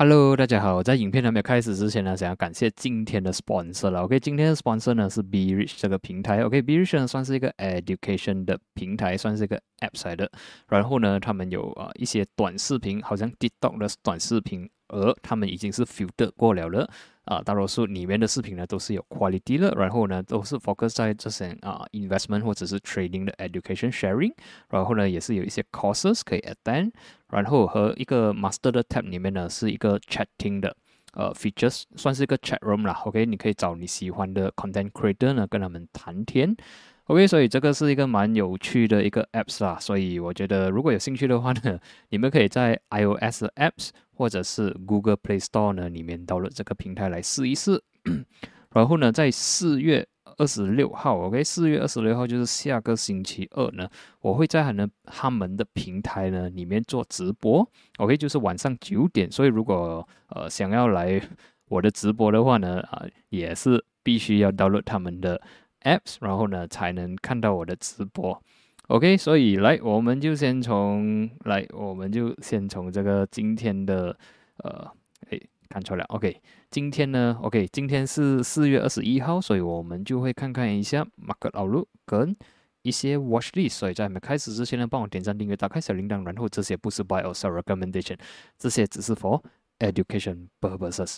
Hello，大家好。我在影片还没有开始之前呢，想要感谢今天的 sponsor 了。OK，今天的 sponsor 呢是 Be Rich 这个平台。OK，Be Rich 呢算是一个 education 的平台，算是一个 apps 来的。然后呢，他们有啊一些短视频，好像 TikTok 的短视频，而他们已经是 filter 过了了。啊，大多数里面的视频呢都是有 quality 的，然后呢都是 focus 在这些啊 investment 或者是 trading 的 education sharing，然后呢也是有一些 courses 可以 attend，然后和一个 master 的 tab 里面呢是一个 chatting 的呃 features，算是一个 chat room 啦，OK，你可以找你喜欢的 content creator 呢跟他们谈天，OK，所以这个是一个蛮有趣的一个 apps 啦，所以我觉得如果有兴趣的话呢，你们可以在 iOS 的 apps。或者是 Google Play Store 呢，里面到了这个平台来试一试。然后呢，在四月二十六号，OK，四月二十六号就是下个星期二呢，我会在他们他们的平台呢里面做直播，OK，就是晚上九点。所以如果呃想要来我的直播的话呢，啊，也是必须要 download 他们的 apps，然后呢才能看到我的直播。OK，所以来，我们就先从来，我们就先从这个今天的，呃，哎，看错了。OK，今天呢，OK，今天是四月二十一号，所以我们就会看看一下 Market Outlook 跟一些 Watch List。所以在没开始之前呢，帮我点赞、订阅、打开小铃铛，然后这些不是 Buy or Sell Recommendation，这些只是 For Education Purposes。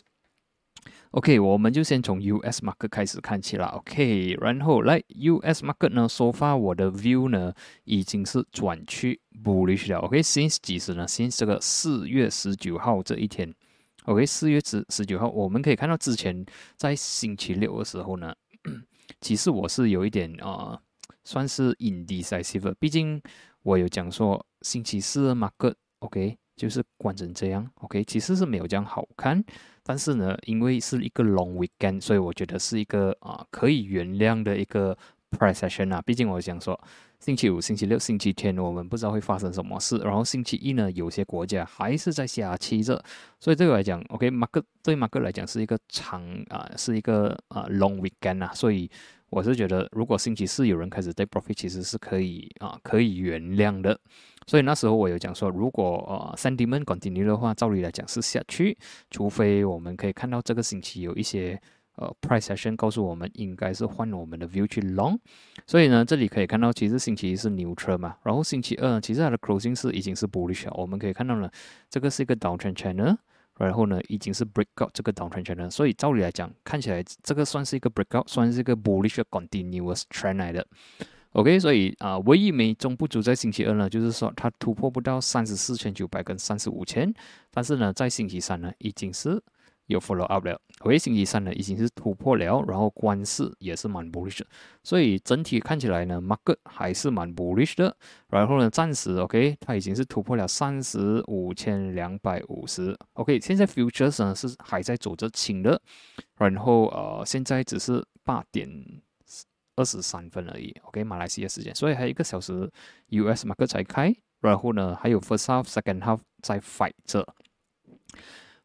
OK，我们就先从 US market 开始看起了。OK，然后来 US market 呢，so far 我的 view 呢已经是转去 bullish 了。OK，since 几时呢？since 这个四月十九号这一天。OK，四月十十九号，我们可以看到之前在星期六的时候呢，其实我是有一点啊，算是 indecisive。毕竟我有讲说星期四 market OK 就是关成这样。OK，其实是没有这样好看。但是呢，因为是一个 long weekend，所以我觉得是一个啊可以原谅的一个 price session 啊。毕竟我想说，星期五、星期六、星期天我们不知道会发生什么事，然后星期一呢，有些国家还是在下期着，所以对我来讲，OK，马克对马克来讲是一个长啊，是一个啊 long weekend 啊，所以我是觉得，如果星期四有人开始 take profit，其实是可以啊可以原谅的。所以那时候我有讲说，如果呃 sentiment continue 的话，照理来讲是下去，除非我们可以看到这个星期有一些呃 price action 告诉我们应该是换我们的 view 去 long。所以呢，这里可以看到，其实星期一是牛车嘛，然后星期二其实它的 closing 是已经是 bullish 了。我们可以看到呢，这个是一个 downtrend channel，然后呢已经是 breakout 这个 downtrend channel。所以照理来讲，看起来这个算是一个 breakout，算是一个 bullish continuous trend 来的。OK，所以啊，唯一美中不足在星期二呢，就是说它突破不到三十四千九百跟三十五千，但是呢，在星期三呢，已经是有 follow up 了。回星期三呢，已经是突破了，然后关市也是蛮 bullish，所以整体看起来呢，market 还是蛮 bullish 的。然后呢，暂时 OK，它已经是突破了三十五千两百五十。OK，现在 futures 呢是还在走着轻的，然后呃，现在只是八点。二十三分而已，OK，马来西亚时间，所以还有一个小时，US market 才开，然后呢，还有 first half、second half 在 fight 着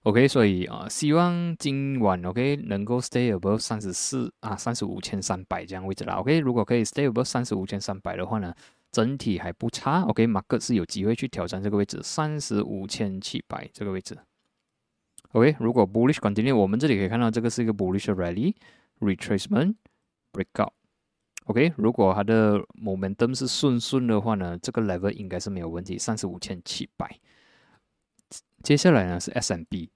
，OK，所以啊，希望今晚 OK 能够 stay above 三十四啊，三十五千三百这样位置啦，OK，如果可以 stay above 三十五千三百的话呢，整体还不差 OK，马克是有机会去挑战这个位置，三十五千七百这个位置，OK，如果 bullish continue，我们这里可以看到这个是一个 bullish rally retracement breakout。OK，如果它的 momentum 是顺顺的话呢，这个 level 应该是没有问题，三十五千七百。接下来呢是 SMB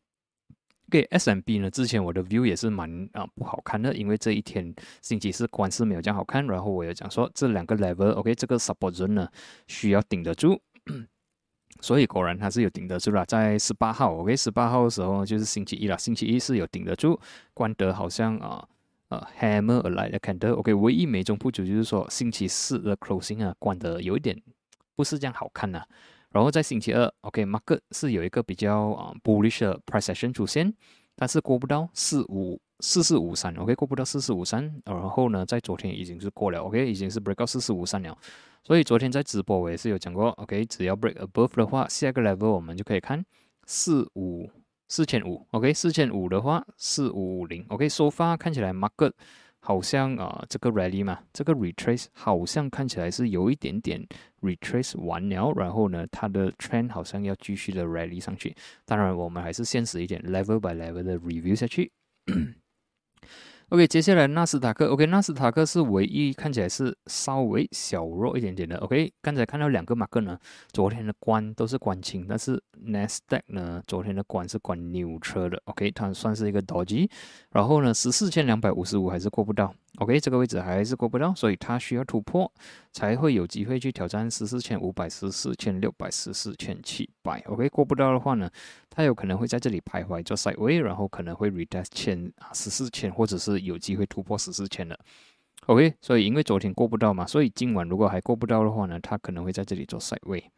SMB。OK，SMB 呢之前我的 view 也是蛮啊不好看的，因为这一天星期四关是没有这样好看。然后我有讲说这两个 level，OK，这个 support zone 呢需要顶得住，所以果然它是有顶得住了。在十八号，OK，十八号的时候就是星期一了，星期一是有顶得住，关得好像啊。呃，hammer 而来的 candle，OK，唯一美中不足就是说星期四的 closing 啊，关的有一点不是这样好看呐。然后在星期二，OK，market 是有一个比较啊 bullish 的 price action 出现，但是过不到四五四四五三，OK，过不到四四五三。然后呢，在昨天已经是过了，OK，已经是 break out 四四五三了。所以昨天在直播我也是有讲过，OK，只要 break above 的话，下个 level 我们就可以看四五。四千五，OK，四千五的话，四五五零，OK，收发看起来 market 好像啊这个 rally 嘛，这个 retrace 好像看起来是有一点点 retrace 完了，然后呢，它的 trend 好像要继续的 rally 上去。当然，我们还是现实一点，level by level 的 review 下去。OK，接下来纳斯达克，OK，纳斯达克是唯一看起来是稍微小弱一点点的。OK，刚才看到两个马克呢，昨天的关都是关清，但是 Nasdaq 呢，昨天的关是关牛车的。OK，它算是一个 d o g y，然后呢，十四千两百五十五还是过不到。OK，这个位置还是过不到，所以它需要突破才会有机会去挑战十四千五百、十四千六百、十四千七百。OK，过不到的话呢，它有可能会在这里徘徊做 side way，然后可能会 retest 千啊十四千，或者是有机会突破十四千的。OK，所以因为昨天过不到嘛，所以今晚如果还过不到的话呢，它可能会在这里做 side way。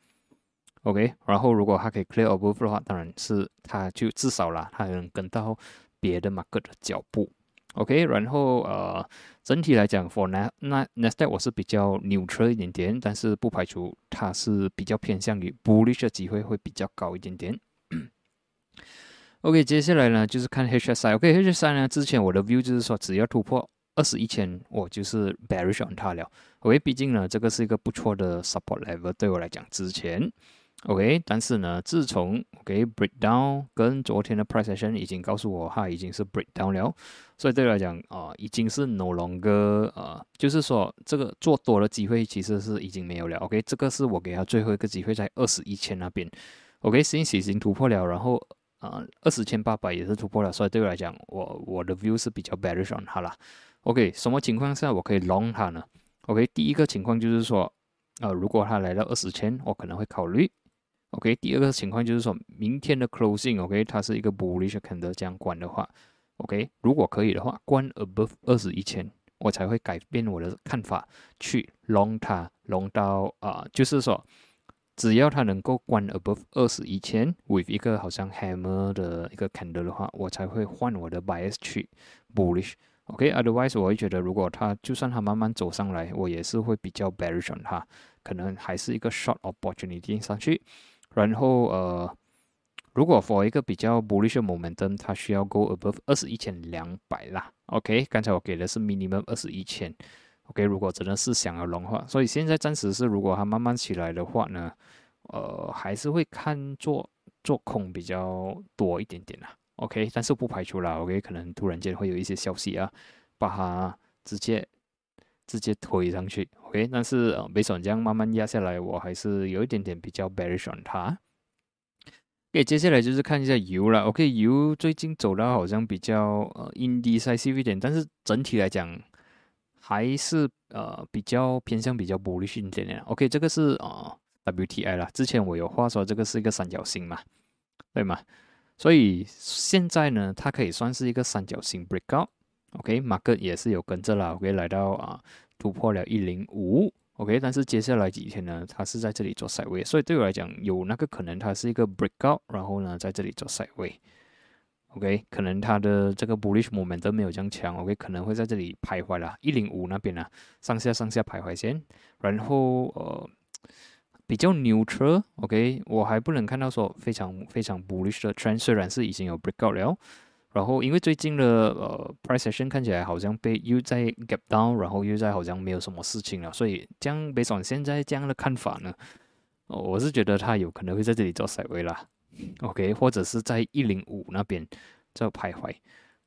OK，然后如果它可以 clear above 的话，当然是它就至少啦，它能跟到别的 market 的脚步。OK，然后呃，整体来讲，for 那那 Nasdaq 我是比较 neutral 一点点，但是不排除它是比较偏向于 bullish 的机会会比较高一点点。OK，接下来呢就是看 HSI。OK，HSI 呢之前我的 view 就是说，只要突破二十一千，我就是 bearish on 它了。OK，毕竟呢这个是一个不错的 support level，对我来讲之前。OK，但是呢，自从 OK breakdown 跟昨天的 price action 已经告诉我，它已经是 breakdown 了，所以对我来讲啊，已经是 no longer 啊，就是说这个做多的机会其实是已经没有了。OK，这个是我给他最后一个机会，在二十一千那边。OK，现在已经突破了，然后啊，二十千八百也是突破了，所以对我来讲，我我的 view 是比较 bearish on 它了。OK，什么情况下我可以 long 它呢？OK，第一个情况就是说，呃，如果它来到二十千，我可能会考虑。OK，第二个情况就是说，明天的 closing，OK，它是一个 bullish candle 这样关的话，OK，如果可以的话，关 above 二十一千，我才会改变我的看法，去 long 它，long 到啊，就是说，只要它能够关 above 二十一千，with 一个好像 hammer 的一个 candle 的话，我才会换我的 bias 去 bullish。OK，otherwise 我会觉得，如果它就算它慢慢走上来，我也是会比较 bearish 它，可能还是一个 short opportunity 上去。然后呃，如果 for 一个比较 bullish momentum，它需要 go above 二十一千两百啦。OK，刚才我给的是 minimum 二十一千。OK，如果真的是想要融化，所以现在暂时是，如果它慢慢起来的话呢，呃，还是会看做做空比较多一点点啦。OK，但是不排除啦。OK，可能突然间会有一些消息啊，把它直接。直接推上去，OK，但是呃，没想这样慢慢压下来，我还是有一点点比较 bearish on 它。OK，接下来就是看一下油了，OK，油最近走的好像比较呃 indecisive 一点，但是整体来讲还是呃比较偏向比较 bullish 一点点。OK，这个是呃 WTI 啦，之前我有话说这个是一个三角形嘛，对吗？所以现在呢，它可以算是一个三角形 breakout。OK，马克也是有跟着啦，OK，来到啊突破了一零五，OK，但是接下来几天呢，它是在这里做 side way，所以对我来讲有那个可能它是一个 breakout，然后呢在这里做 side way，OK，可能它的这个 bullish moment 都没有这样强，OK，可能会在这里徘徊了，一零五那边呢上下上下徘徊先，然后呃比较 neutral，OK，我还不能看到说非常非常 bullish 的 trend，虽然是已经有 breakout 了。然后，因为最近的呃 price action 看起来好像被又在 gap down，然后又在好像没有什么事情了，所以这样北爽现在这样的看法呢，哦我是觉得它有可能会在这里做 side way 啦，OK，或者是在一零五那边在徘徊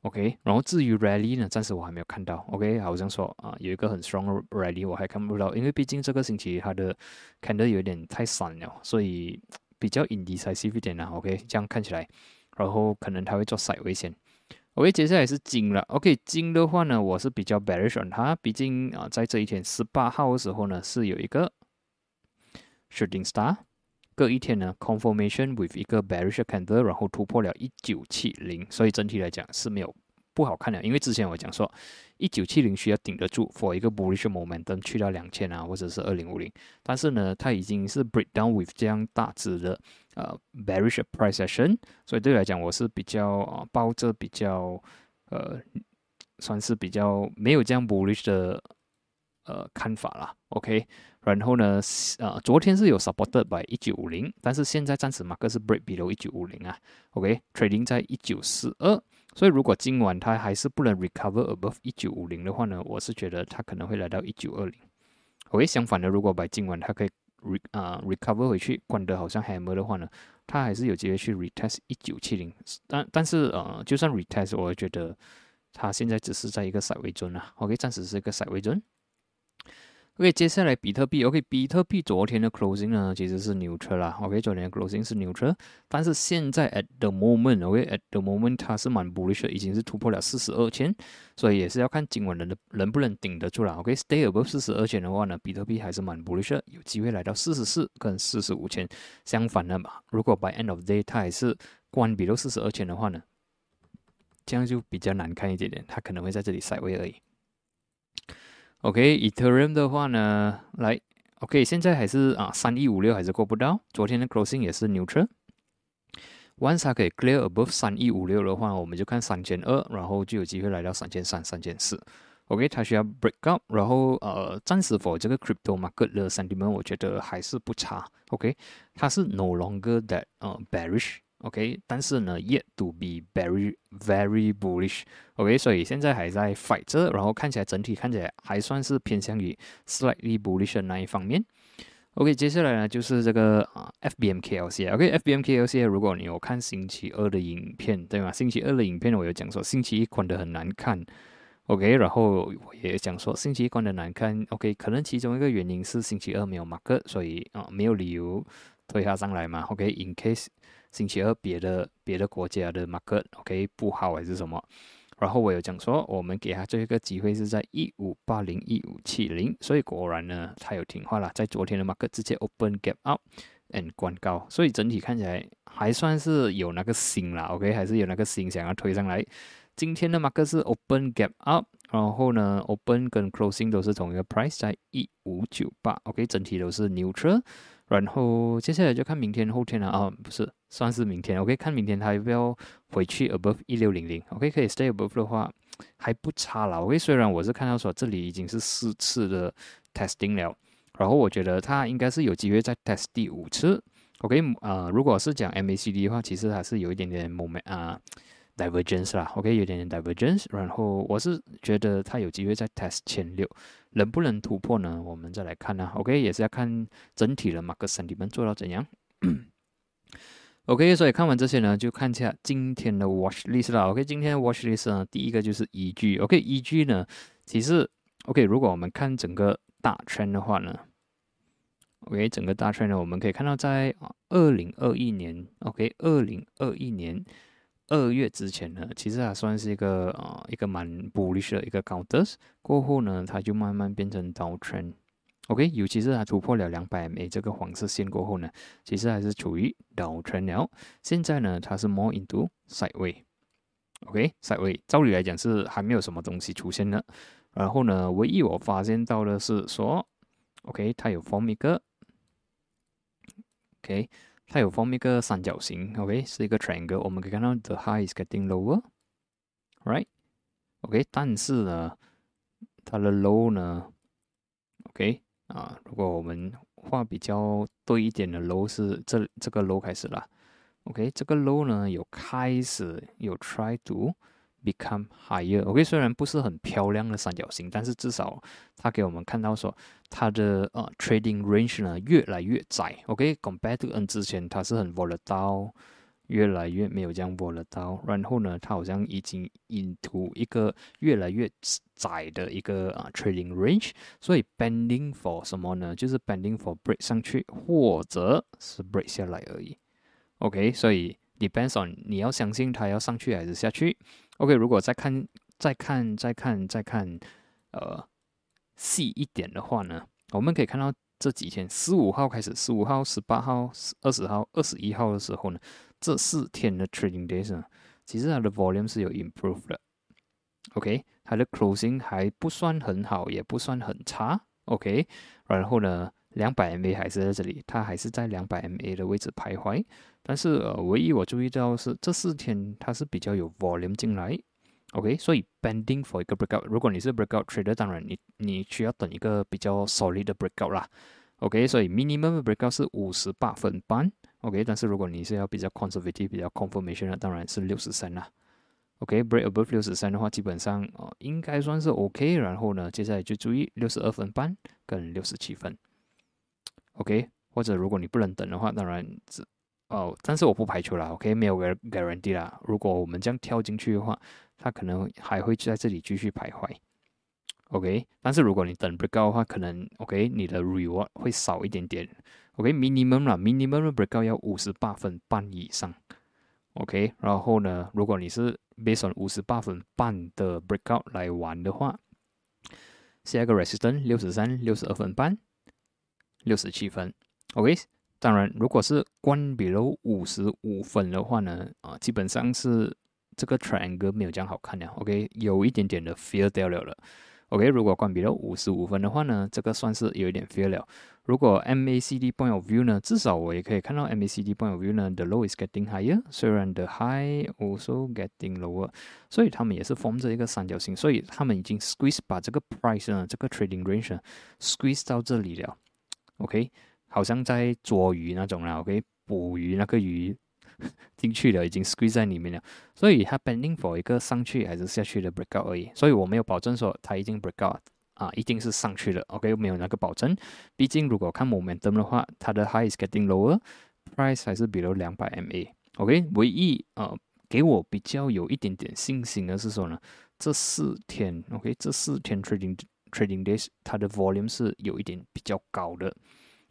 ，OK。然后至于 rally 呢，暂时我还没有看到，OK，好像说啊有一个很 strong rally 我还看不到，因为毕竟这个星期它的看的有点太散了，所以比较 indecisive 一点啦，OK，这样看起来。然后可能他会做塞危险。OK，接下来是金了。OK，金的话呢，我是比较 bearish on 它，毕竟啊，在这一天十八号的时候呢，是有一个 shooting star，隔一天呢 confirmation with 一个 bearish candle，然后突破了一九七零，所以整体来讲是没有。不好看的，因为之前我讲说，一九七零需要顶得住，for 一个 bullish momentum 去到两千啊，或者是二零五零，但是呢，它已经是 break down with 这样大值的呃 bearish price action，所以对来讲，我是比较啊抱着比较呃算是比较没有这样 bullish 的呃看法啦，OK。然后呢，呃，昨天是有 supported by 一九五零，但是现在暂时马克是 break below 一九五零啊，OK，trading 在一九四二，所以如果今晚它还是不能 recover above 一九五零的话呢，我是觉得它可能会来到一九二零。OK，相反的，如果把今晚它可以 re 啊 recover 回去，关得好像 hammer 的话呢，它还是有机会去 retest 一九七零。但但是呃，就算 retest，我也觉得它现在只是在一个 side 位尊啊，OK，暂时是一个 side 位尊。OK，接下来比特币，OK，比特币昨天的 closing 呢其实是 neutral 啦，OK，昨天的 closing 是 neutral，但是现在 at the moment，OK，at the moment 它是蛮 bullish，已经是突破了四十二千，所以也是要看今晚能能能不能顶得住了，OK，stay above 四十二千的话呢，比特币还是蛮 bullish，有机会来到四十四跟四十五千。相反的嘛，如果 by end of day 它还是关闭到四十二千的话呢，这样就比较难看一点点，它可能会在这里塞位而已。OK，Ethereum 的话呢，来，OK，现在还是啊，三一五六还是过不到。昨天的 closing 也是 neutral。Once 它可以 clear above 三一五六的话，我们就看三千二，然后就有机会来到三千三、三千四。OK，它需要 break up，然后呃，暂时 for 这个 crypto market 的 sentiment 我觉得还是不差。OK，它是 no longer that 呃 bearish。OK，但是呢，yet to be very very bullish。OK，所以现在还在 fight 着，然后看起来整体看起来还算是偏向于 slightly bullish 的那一方面。OK，接下来呢就是这个啊 FBMKLC。OK，FBMKLC，如果你有看星期二的影片，对吗？星期二的影片我有讲说星期一关的很难看。OK，然后我也讲说星期一关的难看。OK，可能其中一个原因是星期二没有 mark，所以啊没有理由推它上来嘛。OK，in case 星期二别的别的国家的 market，OK 不好还是什么？然后我有讲说，我们给他最后一个机会是在一五八零一五七零，所以果然呢，他有听话了，在昨天的 market 直接 open gap up and 关高，所以整体看起来还算是有那个心啦，OK 还是有那个心想要推上来。今天的 market 是 open gap up，然后呢 open 跟 closing 都是同一个 price 在一五九八，OK 整体都是 neutral。然后接下来就看明天、后天了啊，不是，算是明天。OK，看明天他要不要回去 above 一六零零。OK，可以 stay above 的话还不差啦。OK，虽然我是看到说这里已经是四次的 testing 了，然后我觉得它应该是有机会再 test 第五次。OK，啊，如果是讲 MACD 的话，其实还是有一点点 moment 啊。divergence 啦，OK，有点点 divergence，然后我是觉得它有机会再 test 千六，能不能突破呢？我们再来看呢，OK，也是要看整体的马克森你们做到怎样。OK，所以看完这些呢，就看一下今天的 watch list 啦。OK，今天的 watch list 呢，第一个就是 EG，OK，EG 呢，其实 OK，如果我们看整个大圈的话呢，OK，整个大圈呢，我们可以看到在二零二一年，OK，二零二一年。二月之前呢，其实还算是一个呃一个蛮 bullish 的一个 counters，，过后呢，它就慢慢变成 dow trend OK，尤其是它突破了两百 MA 这个黄色线过后呢，其实还是处于 downtrend 了。现在呢，它是 more into sideway，OK，sideway，照理来讲是还没有什么东西出现的。然后呢，唯一我发现到的是说，OK，它有 form 一个，OK。它有 form 一个三角形，OK，是一个 triangle。我们可以看到 the high is getting lower，right？OK，但是呢，它的 low 呢，OK，啊，如果我们画比较对一点的 low 是这这个 low 开始了，OK，这个 low 呢有开始有 try to。become higher。OK，虽然不是很漂亮的三角形，但是至少它给我们看到说它的呃 trading range 呢越来越窄。OK，compared to N 之前它是很 volatile，越来越没有这样握了刀。然后呢，它好像已经 into 一个越来越窄的一个啊 trading range。所以 bending for 什么呢？就是 bending for break 上去，或者是 break 下来而已。OK，所以 depends on 你要相信它要上去还是下去。OK，如果再看、再看、再看、再看，呃，细一点的话呢，我们可以看到这几天，十五号开始，十五号、十八号、二十号、二十一号的时候呢，这四天的 trading days 呢，其实它的 volume 是有 improve 的。OK，它的 closing 还不算很好，也不算很差。OK，然后呢，两百 MA 还是在这里，它还是在两百 MA 的位置徘徊。但是呃，唯一我注意到是这四天它是比较有 volume 进来 OK，所以 bending for 一个 breakout，如果你是 breakout trader，当然你你需要等一个比较 solid 的 breakout 啦。OK，所以 minimum breakout 是五十八分半。OK，但是如果你是要比较 conservative、比较 confirmation 的，当然是六十三啦。OK，break above 六十三的话，基本上哦应该算是 OK。然后呢，接下来就注意六十二分半跟六十七分。OK，或者如果你不能等的话，当然只哦，但是我不排除啦。OK，没有 guarantee 啦。如果我们这样跳进去的话，它可能还会在这里继续徘徊。OK，但是如果你等不高的话，可能 OK 你的 reward 会少一点点。OK，minimum 啦，minimum breakout 要五十八分半以上。OK，然后呢，如果你是 based on 五十八分半的 breakout 来玩的话，下一个 resistance 六十三、六十二分半、六十七分。OK，当然如果是关 below 五十五分的话呢，啊，基本上是这个 triangle 没有这样好看了。OK，有一点点的 feel 掉了了。OK，如果关闭了五十五分的话呢，这个算是有一点 fail 了。如果 MACD point of view 呢，至少我也可以看到 MACD point of view 呢，the low is getting higher，虽然 the high also getting lower，所以他们也是 form 着一个三角形，所以他们已经 squeeze 把这个 price 呢，这个 trading range squeeze 到这里了。OK，好像在捉鱼那种啦，OK，捕鱼那个鱼。进去了，已经 squeeze 在里面了，所以它 bending for 一个上去还是下去的 breakout 而已，所以我没有保证说它已经 breakout 啊，一定是上去了，OK，没有那个保证。毕竟如果看 momentum 的话，它的 high is getting lower，price 还是 below 两百 MA，OK，唯一呃给我比较有一点点信心的是说呢，这四天 OK，这四天 trading trading days 它的 volume 是有一点比较高的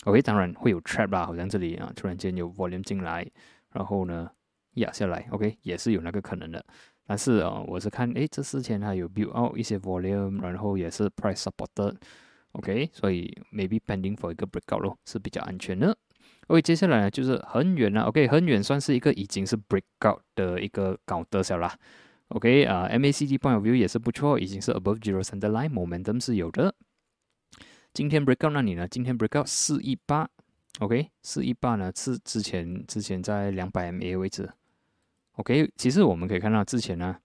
，OK，当然会有 trap 啦，好像这里啊突然间有 volume 进来。然后呢，压下来，OK，也是有那个可能的。但是啊，我是看，诶，这之前它有 build out 一些 volume，然后也是 price supported，OK，所以 maybe pending for 一个 breakout 咯，是比较安全的。OK，接下来呢就是很远了，OK，很远算是一个已经是 breakout 的一个高德小啦。OK，啊，MACD point of view 也是不错，已经是 above zero center line，momentum 是有的。今天 breakout 那里呢？今天 breakout 四一八。OK，四一八呢是之前之前在两百 MA 位置。OK，其实我们可以看到之前呢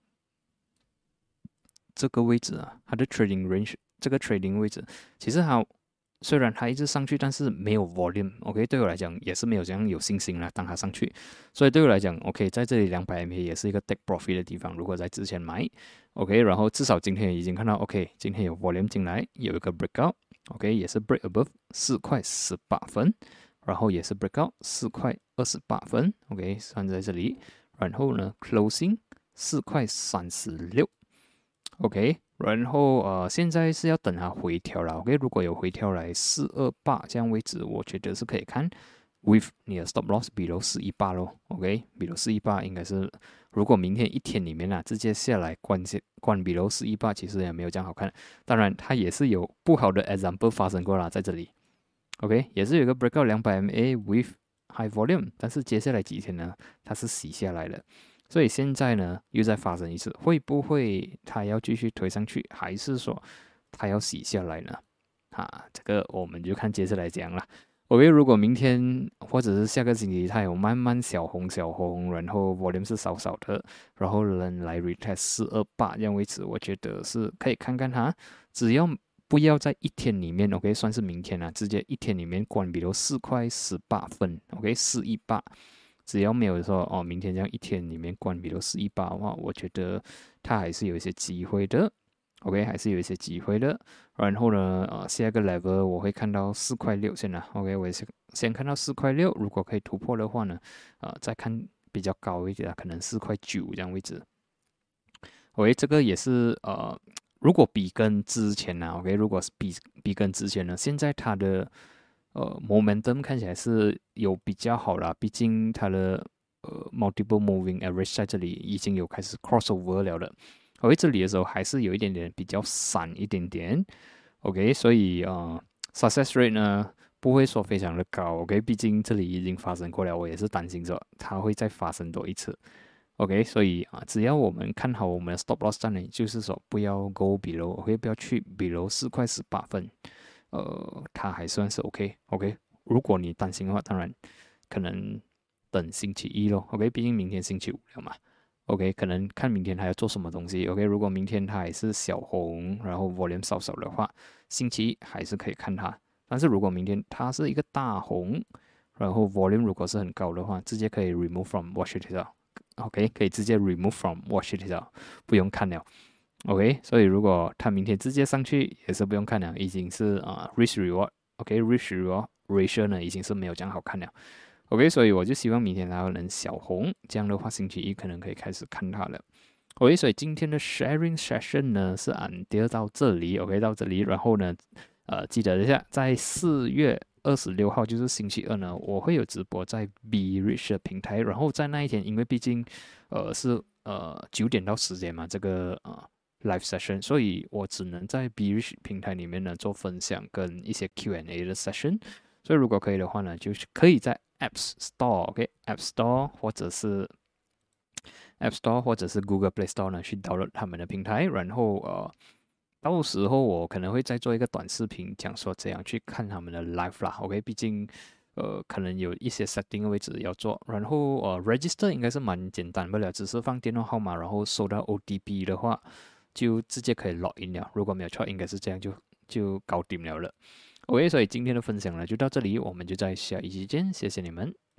这个位置啊，它的 trading range 这个 trading 位置，其实它虽然它一直上去，但是没有 volume。OK，对我来讲也是没有这样有信心了，当它上去。所以对我来讲，OK，在这里两百 MA 也是一个 take profit 的地方。如果在之前买，OK，然后至少今天已经看到，OK，今天有 volume 进来，有一个 breakout。OK，也是 break above 四块十八分，然后也是 break out 四块二十八分。OK，算在这里。然后呢，closing 四块三十六。OK，然后呃，现在是要等它回调了。OK，如果有回调来四二八这样位置，我觉得是可以看。With 你的 stop loss below 四一八咯，OK。比如四一八应该是，如果明天一天里面啊直接下来关下关 below 四一八，其实也没有这样好看。当然，它也是有不好的 example 发生过啦，在这里，OK，也是有个 breakout 两百 MA with high volume，但是接下来几天呢，它是洗下来了，所以现在呢又再发生一次，会不会它要继续推上去，还是说它要洗下来呢？啊，这个我们就看接下来讲了。OK，如果明天或者是下个星期它有慢慢小红小红，然后 volume 是少少的，然后人来 retest 四二八这样为止，我觉得是可以看看它，只要不要在一天里面，OK，算是明天啊，直接一天里面关，比如四块十八分，OK，四一八，只要没有说哦，明天这样一天里面关，比如四一八的话，我觉得它还是有一些机会的。OK，还是有一些机会的。然后呢，呃，下一个 level 我会看到四块六先啦。OK，我先先看到四块六，如果可以突破的话呢，呃，再看比较高一点，可能四块九这样位置。喂这个也是呃，如果比跟之前呢，OK，如果是比比跟之前呢，现在它的呃 momentum 看起来是有比较好啦，毕竟它的呃 multiple moving average 在这里已经有开始 crossover 了的。OK，这里的时候还是有一点点比较散一点点，OK，所以啊，success rate 呢不会说非常的高，OK，毕竟这里已经发生过了，我也是担心着它会再发生多一次，OK，所以啊，只要我们看好我们的 stop loss 站呢，就是说不要 go below，OK，不要去 below 四块十八分，呃，它还算是 OK，OK，如果你担心的话，当然可能等星期一咯 o k 毕竟明天星期五了嘛。OK，可能看明天还要做什么东西。OK，如果明天他还是小红，然后 volume 少少的话，星期一还是可以看它。但是如果明天它是一个大红，然后 volume 如果是很高的话，直接可以 remove from watch it out。OK，可以直接 remove from watch it out，不用看了。OK，所以如果它明天直接上去，也是不用看了，已经是啊 risk reward。OK，risk reward ratio 呢已经是没有这样好看了。OK，所以我就希望明天它能小红，这样的话星期一可能可以开始看它了。OK，所以今天的 sharing session 呢是按跌到这里，OK 到这里，然后呢，呃，记得一下，在四月二十六号就是星期二呢，我会有直播在 B Rich 的平台，然后在那一天，因为毕竟呃是呃九点到十点嘛，这个呃 live session，所以我只能在 B Rich 平台里面呢做分享跟一些 Q&A 的 session，所以如果可以的话呢，就是可以在 App Store，OK，App Store 或者是 App Store 或者是 Google Play Store 呢去导入他们的平台，然后呃，到时候我可能会再做一个短视频，讲说怎样去看他们的 live 啦，OK，毕竟呃可能有一些 setting 位置要做，然后呃 register 应该是蛮简单不了，只是放电话号码，然后收到 ODB 的话就直接可以 log in 了，如果没有错，应该是这样就就搞定了了。OK，所以今天的分享呢就到这里，我们就在下一期见，谢谢你们。